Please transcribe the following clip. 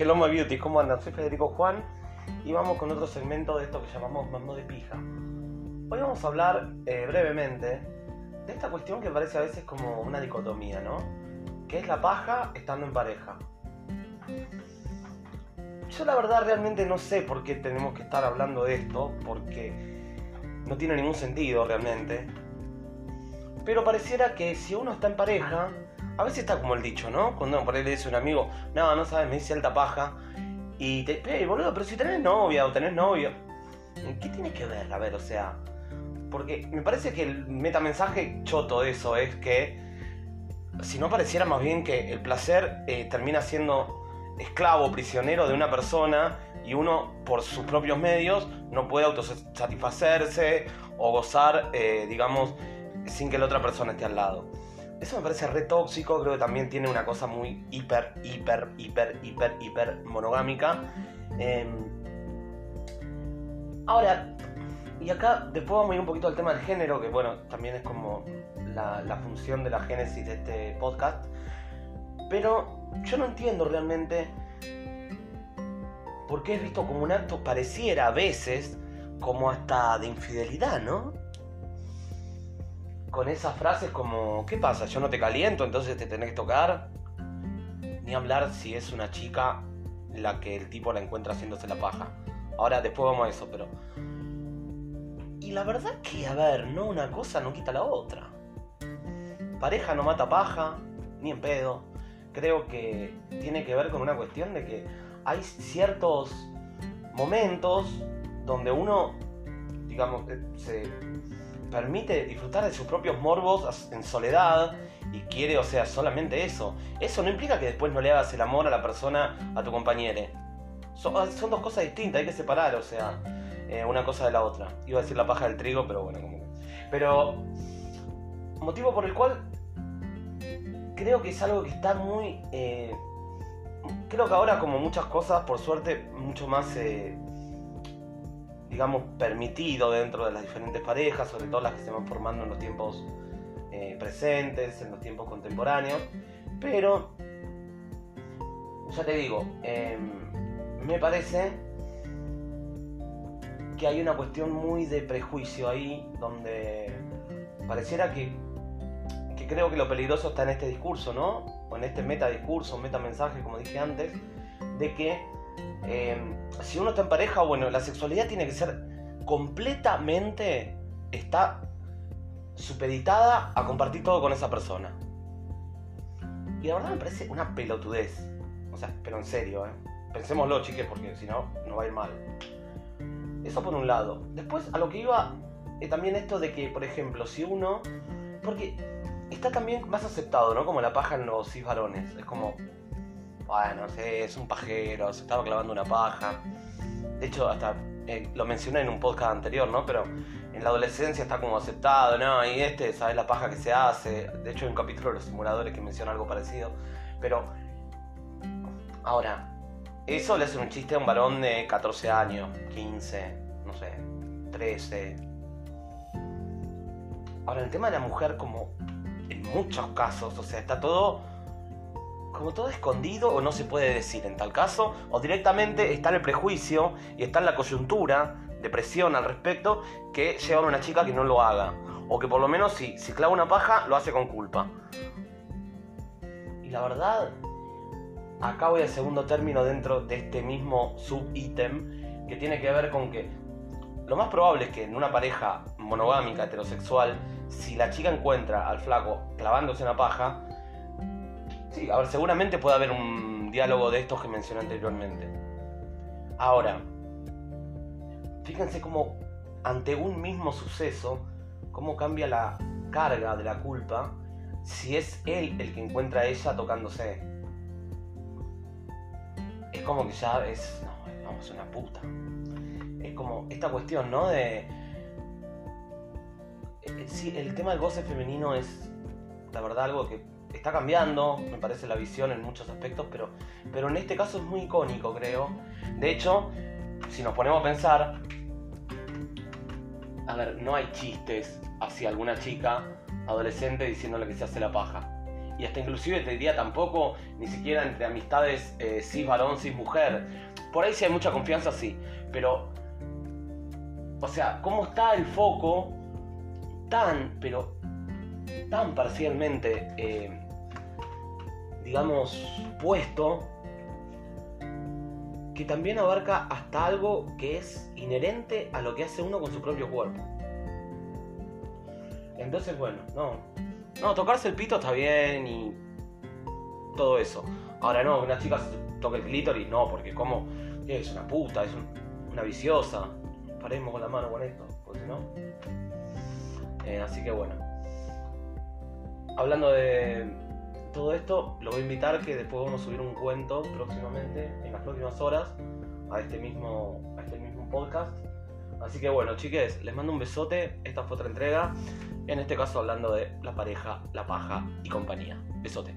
Hello My Beauty, ¿cómo andan? Soy Federico Juan y vamos con otro segmento de esto que llamamos Mando de Pija. Hoy vamos a hablar eh, brevemente de esta cuestión que parece a veces como una dicotomía, ¿no? Que es la paja estando en pareja. Yo la verdad realmente no sé por qué tenemos que estar hablando de esto, porque no tiene ningún sentido realmente. Pero pareciera que si uno está en pareja, a veces está como el dicho, ¿no? Cuando por ahí le dice un amigo, no, no sabes, me dice alta paja. Y te, hey, boludo, pero si tenés novia o tenés novio, ¿qué tiene que ver? A ver, o sea, porque me parece que el metamensaje choto de eso es que si no pareciera más bien que el placer eh, termina siendo esclavo, prisionero de una persona y uno por sus propios medios no puede autosatisfacerse o gozar, eh, digamos, sin que la otra persona esté al lado. Eso me parece re tóxico, creo que también tiene una cosa muy hiper, hiper, hiper, hiper, hiper monogámica. Em, ahora, y acá después vamos a ir un poquito al tema del género, que bueno, también es como la, la función de la génesis de este podcast. Pero yo no entiendo realmente por qué es visto como un acto, pareciera a veces, como hasta de infidelidad, ¿no? Con esas frases como, ¿qué pasa? Yo no te caliento, entonces te tenés que tocar. Ni hablar si es una chica la que el tipo la encuentra haciéndose la paja. Ahora, después vamos a eso, pero... Y la verdad que, a ver, no una cosa no quita la otra. Pareja no mata paja, ni en pedo creo que tiene que ver con una cuestión de que hay ciertos momentos donde uno, digamos, eh, se permite disfrutar de sus propios morbos en soledad y quiere, o sea, solamente eso. Eso no implica que después no le hagas el amor a la persona, a tu compañero. Son, ah, dos cosas distintas, hay que separar, o sea, eh, una cosa de la otra. Iba a decir la paja del trigo, pero bueno, como... Pero, motivo por el cual creo que es algo que está muy... Eh, creo que ahora como muchas cosas, por suerte, mucho más, eh, digamos, permitido dentro de las diferentes parejas, sobre todo las que se van formando en los tiempos eh, presentes, en los tiempos contemporáneos. Pero, ya te digo, em, me parece que hay una cuestión muy de prejuicio ahí, donde pareciera que creo que lo peligroso está en este discurso, ¿no? O en este metadiscurso, metamensaje, como dije antes, de que eh, si uno está en pareja, bueno, la sexualidad tiene que ser completamente, está supeditada a compartir todo con esa persona. Y la verdad me parece una pelotudez. O sea, pero en serio, ¿eh? Pensémoslo, chiques, porque si no, no va a ir mal. Eso por un lado. Después, a lo que iba, eh, también esto de que, por ejemplo, si uno... Porque está también más aceptado, ¿no? Como la paja en los cis varones. Es como, bueno, es un pajero, se estaba clavando una paja. De hecho, hasta eh, lo mencioné en un podcast anterior, ¿no? Pero en la adolescencia está como aceptado, ¿no? Y este, ¿sabes la paja que se hace? De hecho, hay un capítulo de los simuladores que menciona algo parecido. Pero, ahora, eso le hace un chiste a un varón de 14 años, 15, no sé, 13. Ahora, el tema de la mujer como en muchos casos, o sea, está todo como todo escondido o no se puede decir en tal caso, o directamente está el prejuicio y está en la coyuntura de presión al respecto que lleva a una chica que no lo haga, o que por lo menos si, si clava una paja lo hace con culpa. Y la verdad, acá voy al segundo término dentro de este mismo sub-ítem que tiene que ver con que lo más probable es que en una pareja monogámica heterosexual si la chica encuentra al flaco clavándose una paja, sí, a ver, seguramente puede haber un diálogo de estos que mencioné anteriormente. Ahora, fíjense cómo ante un mismo suceso, cómo cambia la carga de la culpa si es él el que encuentra a ella tocándose. Es como que ya es, no, vamos, una puta. Es como esta cuestión, ¿no? De eh, sí, el tema del goce femenino es, la verdad, algo que está cambiando, me parece la visión en muchos aspectos, pero, pero en este caso es muy icónico, creo. De hecho, si nos ponemos a pensar, a ver, no hay chistes hacia alguna chica adolescente diciéndole que se hace la paja. y hasta inclusive te diría tampoco, ni siquiera entre amistades eh, cis varón, cis mujer. Por ahí sí hay mucha confianza, sí, pero, o sea, ¿cómo está el foco tan, pero tan parcialmente, eh, digamos, puesto, que también abarca hasta algo que es inherente a lo que hace uno con su propio cuerpo. Entonces, bueno, no. No, tocarse el pito está bien y todo eso. Ahora no, una chica toque el clítoris, no, porque como es una puta, es una viciosa. Paremos con la mano con esto, porque no. Eh, así que bueno. Hablando de todo esto, lo voy a invitar que después vamos a subir un cuento próximamente, en las próximas horas, a este mismo, a este mismo podcast. Así que bueno, chiques, les mando un besote. Esta fue otra entrega. En este caso hablando de la pareja, la paja y compañía. Besote.